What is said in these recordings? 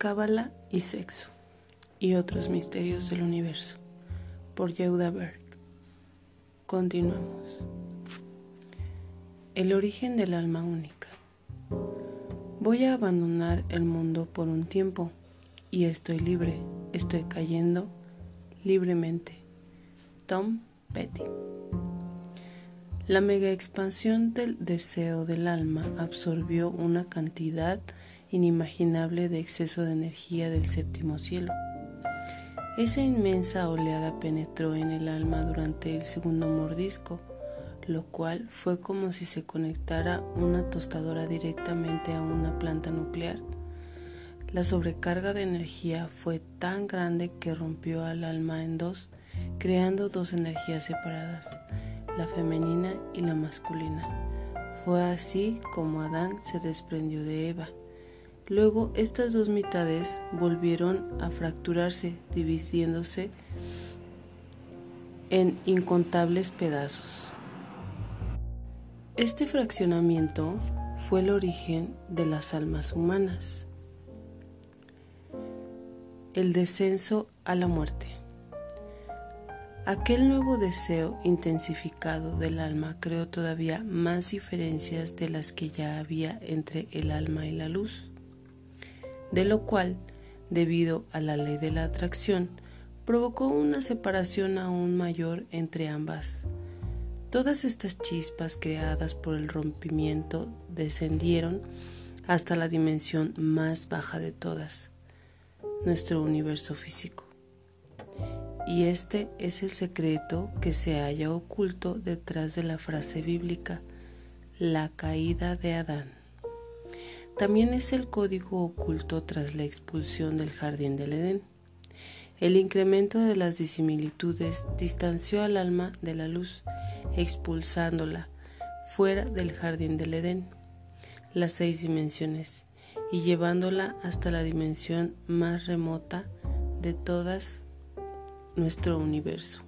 Cábala y Sexo y otros misterios del universo por Yehuda Berg. Continuamos. El origen del alma única. Voy a abandonar el mundo por un tiempo y estoy libre, estoy cayendo libremente. Tom Petty. La mega expansión del deseo del alma absorbió una cantidad inimaginable de exceso de energía del séptimo cielo. Esa inmensa oleada penetró en el alma durante el segundo mordisco, lo cual fue como si se conectara una tostadora directamente a una planta nuclear. La sobrecarga de energía fue tan grande que rompió al alma en dos, creando dos energías separadas, la femenina y la masculina. Fue así como Adán se desprendió de Eva Luego estas dos mitades volvieron a fracturarse, dividiéndose en incontables pedazos. Este fraccionamiento fue el origen de las almas humanas. El descenso a la muerte. Aquel nuevo deseo intensificado del alma creó todavía más diferencias de las que ya había entre el alma y la luz de lo cual, debido a la ley de la atracción, provocó una separación aún mayor entre ambas. Todas estas chispas creadas por el rompimiento descendieron hasta la dimensión más baja de todas, nuestro universo físico. Y este es el secreto que se halla oculto detrás de la frase bíblica, la caída de Adán. También es el código oculto tras la expulsión del jardín del Edén. El incremento de las disimilitudes distanció al alma de la luz, expulsándola fuera del jardín del Edén, las seis dimensiones, y llevándola hasta la dimensión más remota de todas nuestro universo.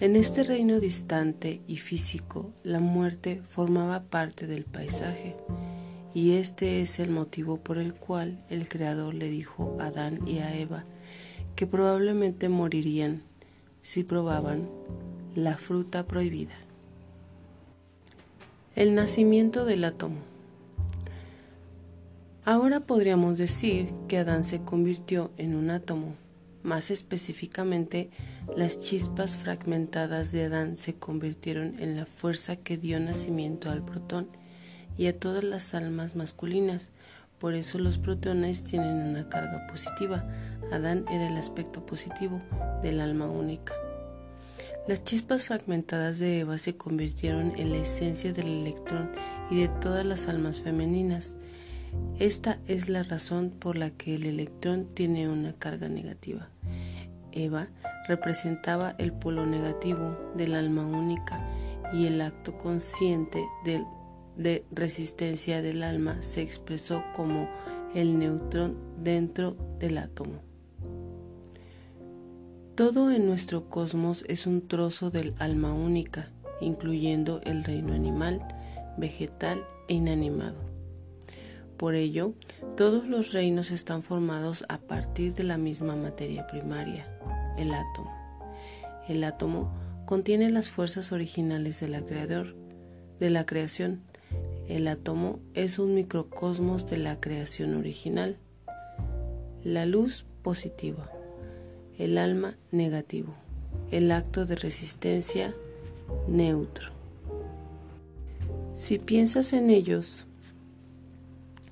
En este reino distante y físico, la muerte formaba parte del paisaje, y este es el motivo por el cual el Creador le dijo a Adán y a Eva que probablemente morirían si probaban la fruta prohibida. El nacimiento del átomo. Ahora podríamos decir que Adán se convirtió en un átomo más específicamente, las chispas fragmentadas de Adán se convirtieron en la fuerza que dio nacimiento al protón y a todas las almas masculinas. Por eso los protones tienen una carga positiva. Adán era el aspecto positivo del alma única. Las chispas fragmentadas de Eva se convirtieron en la esencia del electrón y de todas las almas femeninas. Esta es la razón por la que el electrón tiene una carga negativa. Eva representaba el polo negativo del alma única y el acto consciente de, de resistencia del alma se expresó como el neutrón dentro del átomo. Todo en nuestro cosmos es un trozo del alma única, incluyendo el reino animal, vegetal e inanimado. Por ello, todos los reinos están formados a partir de la misma materia primaria, el átomo. El átomo contiene las fuerzas originales de la, creador, de la creación. El átomo es un microcosmos de la creación original. La luz positiva, el alma negativo, el acto de resistencia neutro. Si piensas en ellos,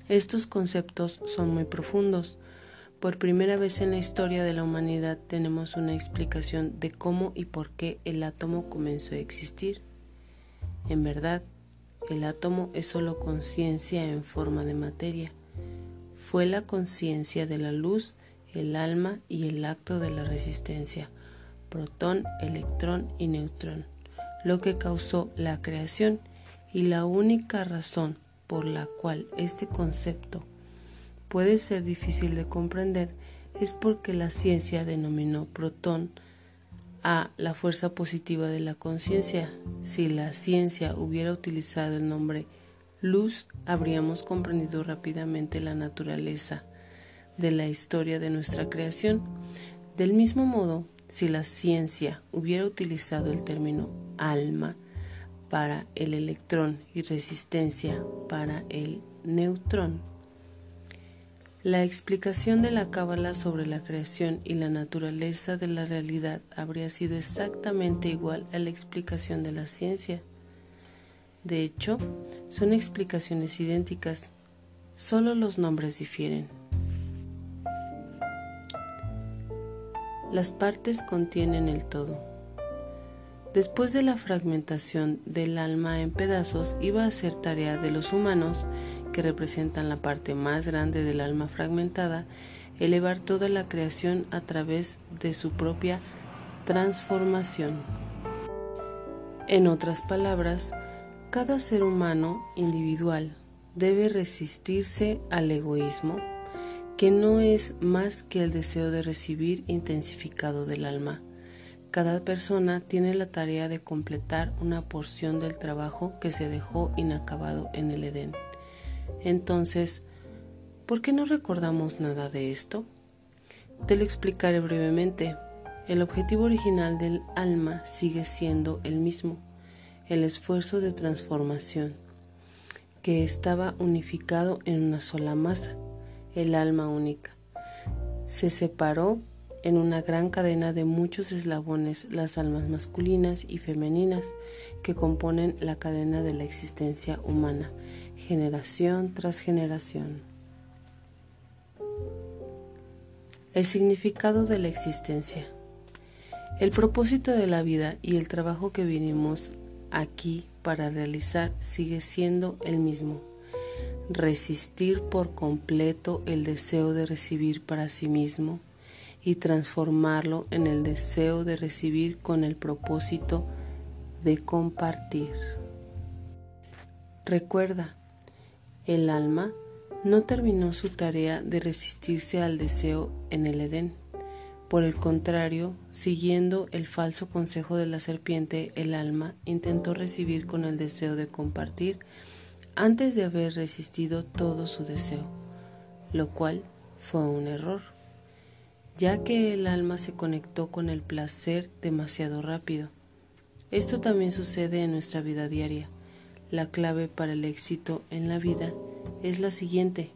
estos conceptos son muy profundos. Por primera vez en la historia de la humanidad tenemos una explicación de cómo y por qué el átomo comenzó a existir. En verdad, el átomo es solo conciencia en forma de materia. Fue la conciencia de la luz, el alma y el acto de la resistencia, protón, electrón y neutrón, lo que causó la creación y la única razón por la cual este concepto puede ser difícil de comprender es porque la ciencia denominó protón a la fuerza positiva de la conciencia. Si la ciencia hubiera utilizado el nombre luz habríamos comprendido rápidamente la naturaleza de la historia de nuestra creación. Del mismo modo, si la ciencia hubiera utilizado el término alma para el electrón y resistencia para el neutrón, la explicación de la cábala sobre la creación y la naturaleza de la realidad habría sido exactamente igual a la explicación de la ciencia. De hecho, son explicaciones idénticas, solo los nombres difieren. Las partes contienen el todo. Después de la fragmentación del alma en pedazos, iba a ser tarea de los humanos que representan la parte más grande del alma fragmentada, elevar toda la creación a través de su propia transformación. En otras palabras, cada ser humano individual debe resistirse al egoísmo, que no es más que el deseo de recibir intensificado del alma. Cada persona tiene la tarea de completar una porción del trabajo que se dejó inacabado en el Edén. Entonces, ¿por qué no recordamos nada de esto? Te lo explicaré brevemente. El objetivo original del alma sigue siendo el mismo, el esfuerzo de transformación, que estaba unificado en una sola masa, el alma única. Se separó en una gran cadena de muchos eslabones las almas masculinas y femeninas que componen la cadena de la existencia humana generación tras generación. El significado de la existencia. El propósito de la vida y el trabajo que vinimos aquí para realizar sigue siendo el mismo. Resistir por completo el deseo de recibir para sí mismo y transformarlo en el deseo de recibir con el propósito de compartir. Recuerda, el alma no terminó su tarea de resistirse al deseo en el Edén. Por el contrario, siguiendo el falso consejo de la serpiente, el alma intentó recibir con el deseo de compartir antes de haber resistido todo su deseo, lo cual fue un error, ya que el alma se conectó con el placer demasiado rápido. Esto también sucede en nuestra vida diaria. La clave para el éxito en la vida es la siguiente.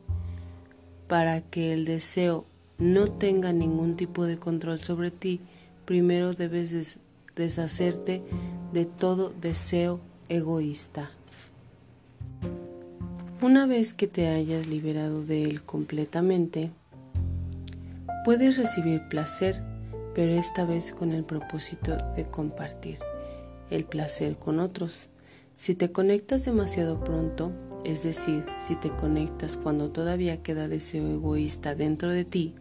Para que el deseo no tenga ningún tipo de control sobre ti, primero debes deshacerte de todo deseo egoísta. Una vez que te hayas liberado de él completamente, puedes recibir placer, pero esta vez con el propósito de compartir el placer con otros. Si te conectas demasiado pronto, es decir, si te conectas cuando todavía queda deseo egoísta dentro de ti,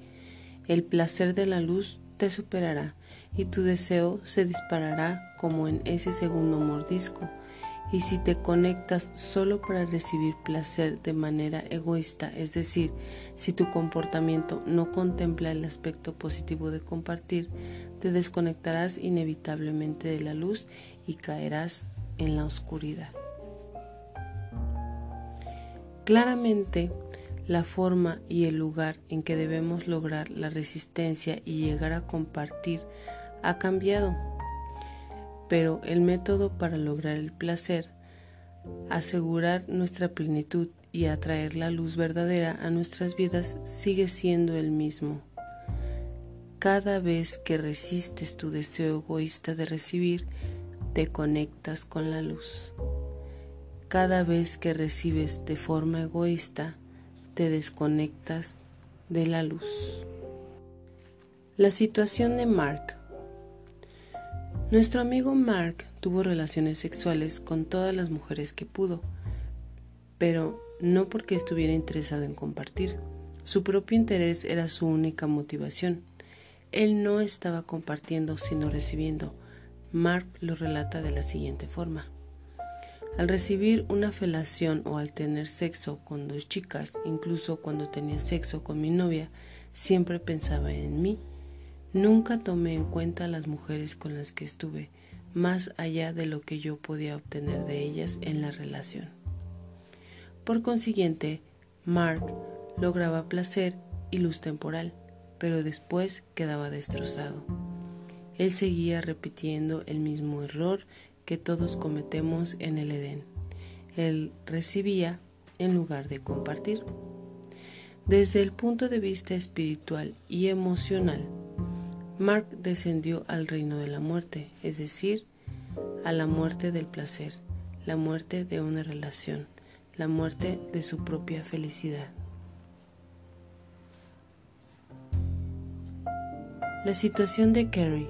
el placer de la luz te superará y tu deseo se disparará como en ese segundo mordisco. Y si te conectas solo para recibir placer de manera egoísta, es decir, si tu comportamiento no contempla el aspecto positivo de compartir, te desconectarás inevitablemente de la luz y caerás en la oscuridad. Claramente, la forma y el lugar en que debemos lograr la resistencia y llegar a compartir ha cambiado, pero el método para lograr el placer, asegurar nuestra plenitud y atraer la luz verdadera a nuestras vidas sigue siendo el mismo. Cada vez que resistes tu deseo egoísta de recibir, te conectas con la luz. Cada vez que recibes de forma egoísta, te desconectas de la luz. La situación de Mark. Nuestro amigo Mark tuvo relaciones sexuales con todas las mujeres que pudo, pero no porque estuviera interesado en compartir. Su propio interés era su única motivación. Él no estaba compartiendo sino recibiendo, Mark lo relata de la siguiente forma. Al recibir una felación o al tener sexo con dos chicas, incluso cuando tenía sexo con mi novia, siempre pensaba en mí. Nunca tomé en cuenta a las mujeres con las que estuve, más allá de lo que yo podía obtener de ellas en la relación. Por consiguiente, Mark lograba placer y luz temporal, pero después quedaba destrozado. Él seguía repitiendo el mismo error que todos cometemos en el Edén. Él recibía en lugar de compartir. Desde el punto de vista espiritual y emocional, Mark descendió al reino de la muerte, es decir, a la muerte del placer, la muerte de una relación, la muerte de su propia felicidad. La situación de Carrie.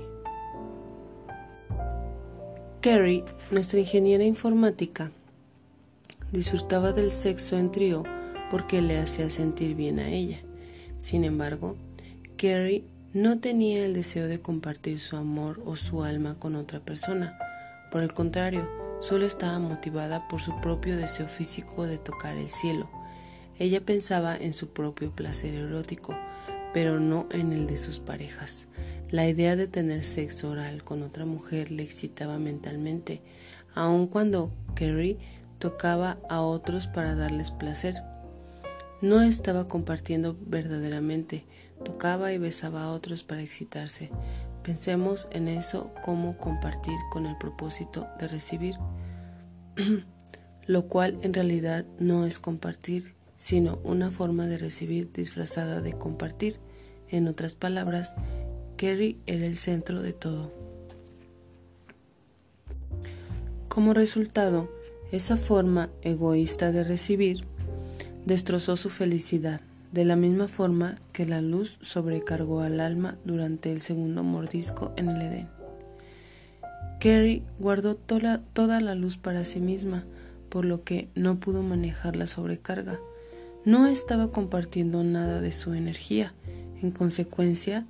Carrie, nuestra ingeniera informática, disfrutaba del sexo en trío porque le hacía sentir bien a ella. Sin embargo, Carrie no tenía el deseo de compartir su amor o su alma con otra persona. Por el contrario, solo estaba motivada por su propio deseo físico de tocar el cielo. Ella pensaba en su propio placer erótico, pero no en el de sus parejas. La idea de tener sexo oral con otra mujer le excitaba mentalmente, aun cuando Kerry tocaba a otros para darles placer. No estaba compartiendo verdaderamente, tocaba y besaba a otros para excitarse, Pensemos en eso como compartir con el propósito de recibir, lo cual en realidad no es compartir, sino una forma de recibir disfrazada de compartir. En otras palabras, Kerry era el centro de todo. Como resultado, esa forma egoísta de recibir destrozó su felicidad de la misma forma que la luz sobrecargó al alma durante el segundo mordisco en el Edén. Carrie guardó toda, toda la luz para sí misma, por lo que no pudo manejar la sobrecarga. No estaba compartiendo nada de su energía. En consecuencia,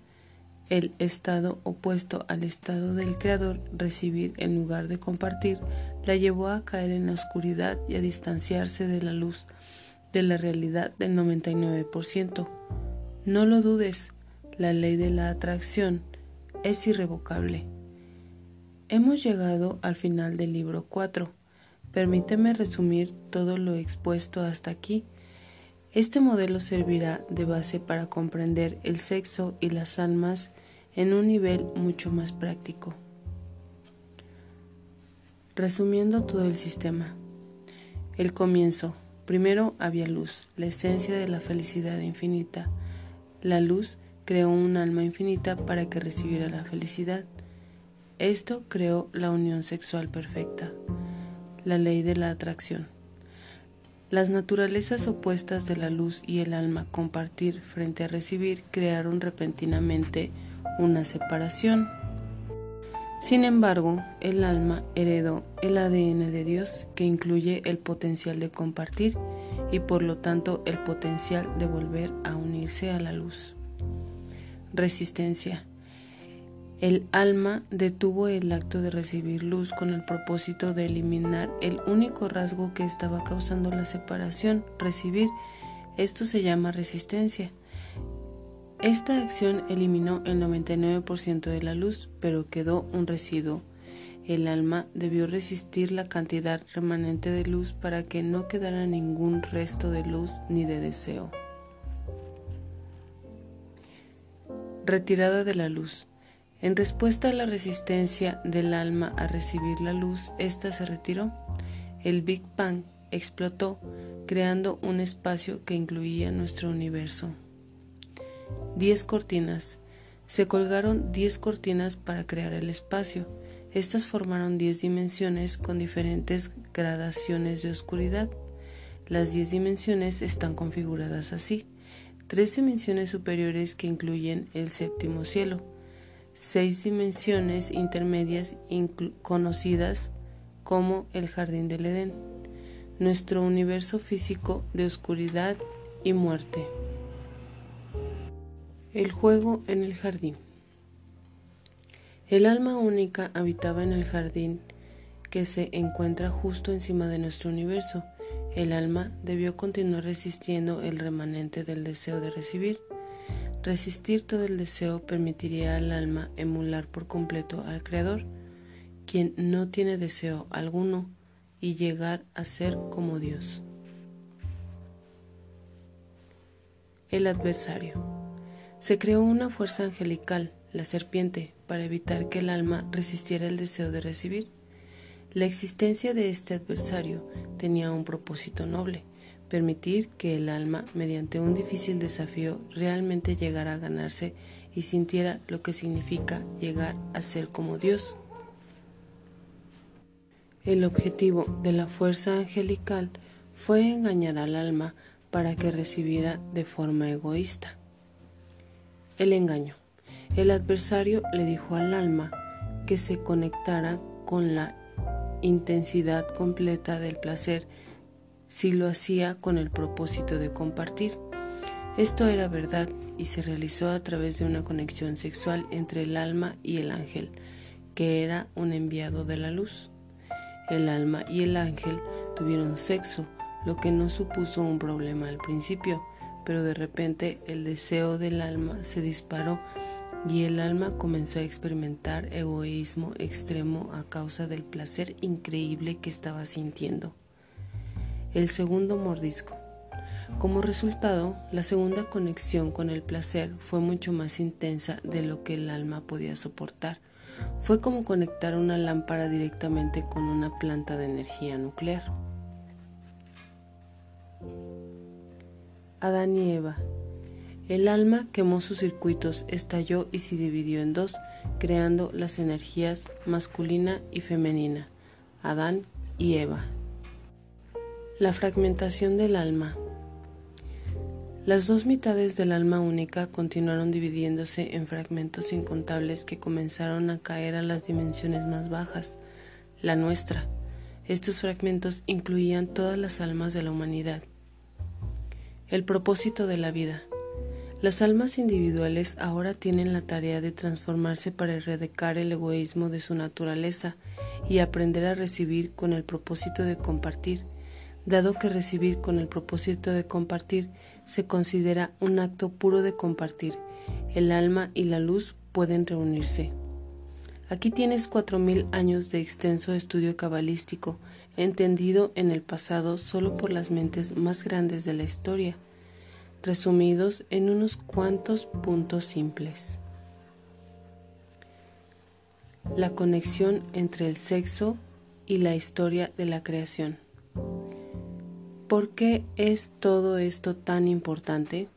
el estado opuesto al estado del creador, recibir en lugar de compartir, la llevó a caer en la oscuridad y a distanciarse de la luz de la realidad del 99%. No lo dudes, la ley de la atracción es irrevocable. Hemos llegado al final del libro 4. Permíteme resumir todo lo expuesto hasta aquí. Este modelo servirá de base para comprender el sexo y las almas en un nivel mucho más práctico. Resumiendo todo el sistema. El comienzo. Primero había luz, la esencia de la felicidad infinita. La luz creó un alma infinita para que recibiera la felicidad. Esto creó la unión sexual perfecta, la ley de la atracción. Las naturalezas opuestas de la luz y el alma compartir frente a recibir crearon repentinamente una separación. Sin embargo, el alma heredó el ADN de Dios que incluye el potencial de compartir y por lo tanto el potencial de volver a unirse a la luz. Resistencia. El alma detuvo el acto de recibir luz con el propósito de eliminar el único rasgo que estaba causando la separación, recibir. Esto se llama resistencia. Esta acción eliminó el 99% de la luz, pero quedó un residuo. El alma debió resistir la cantidad remanente de luz para que no quedara ningún resto de luz ni de deseo. Retirada de la luz. En respuesta a la resistencia del alma a recibir la luz, ésta se retiró. El Big Bang explotó, creando un espacio que incluía nuestro universo. 10 cortinas. Se colgaron 10 cortinas para crear el espacio. Estas formaron 10 dimensiones con diferentes gradaciones de oscuridad. Las 10 dimensiones están configuradas así. Tres dimensiones superiores que incluyen el séptimo cielo. Seis dimensiones intermedias conocidas como el jardín del Edén. Nuestro universo físico de oscuridad y muerte. El juego en el jardín. El alma única habitaba en el jardín que se encuentra justo encima de nuestro universo. El alma debió continuar resistiendo el remanente del deseo de recibir. Resistir todo el deseo permitiría al alma emular por completo al Creador, quien no tiene deseo alguno, y llegar a ser como Dios. El adversario. Se creó una fuerza angelical, la serpiente, para evitar que el alma resistiera el deseo de recibir. La existencia de este adversario tenía un propósito noble, permitir que el alma, mediante un difícil desafío, realmente llegara a ganarse y sintiera lo que significa llegar a ser como Dios. El objetivo de la fuerza angelical fue engañar al alma para que recibiera de forma egoísta. El engaño. El adversario le dijo al alma que se conectara con la intensidad completa del placer si lo hacía con el propósito de compartir. Esto era verdad y se realizó a través de una conexión sexual entre el alma y el ángel, que era un enviado de la luz. El alma y el ángel tuvieron sexo, lo que no supuso un problema al principio, pero de repente el deseo del alma se disparó y el alma comenzó a experimentar egoísmo extremo a causa del placer increíble que estaba sintiendo. El segundo mordisco. Como resultado, la segunda conexión con el placer fue mucho más intensa de lo que el alma podía soportar. Fue como conectar una lámpara directamente con una planta de energía nuclear. Adán y Eva el alma quemó sus circuitos, estalló y se dividió en dos, creando las energías masculina y femenina, Adán y Eva. La fragmentación del alma. Las dos mitades del alma única continuaron dividiéndose en fragmentos incontables que comenzaron a caer a las dimensiones más bajas, la nuestra. Estos fragmentos incluían todas las almas de la humanidad. El propósito de la vida. Las almas individuales ahora tienen la tarea de transformarse para erradicar el egoísmo de su naturaleza y aprender a recibir con el propósito de compartir, dado que recibir con el propósito de compartir se considera un acto puro de compartir. El alma y la luz pueden reunirse. Aquí tienes cuatro mil años de extenso estudio cabalístico, entendido en el pasado solo por las mentes más grandes de la historia resumidos en unos cuantos puntos simples. La conexión entre el sexo y la historia de la creación. ¿Por qué es todo esto tan importante?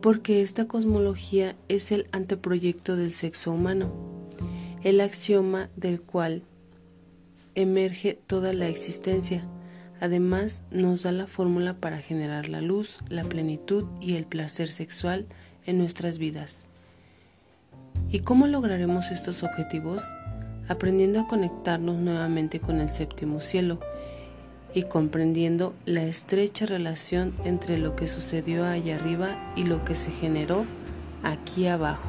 Porque esta cosmología es el anteproyecto del sexo humano, el axioma del cual emerge toda la existencia Además, nos da la fórmula para generar la luz, la plenitud y el placer sexual en nuestras vidas. ¿Y cómo lograremos estos objetivos? Aprendiendo a conectarnos nuevamente con el séptimo cielo y comprendiendo la estrecha relación entre lo que sucedió allá arriba y lo que se generó aquí abajo.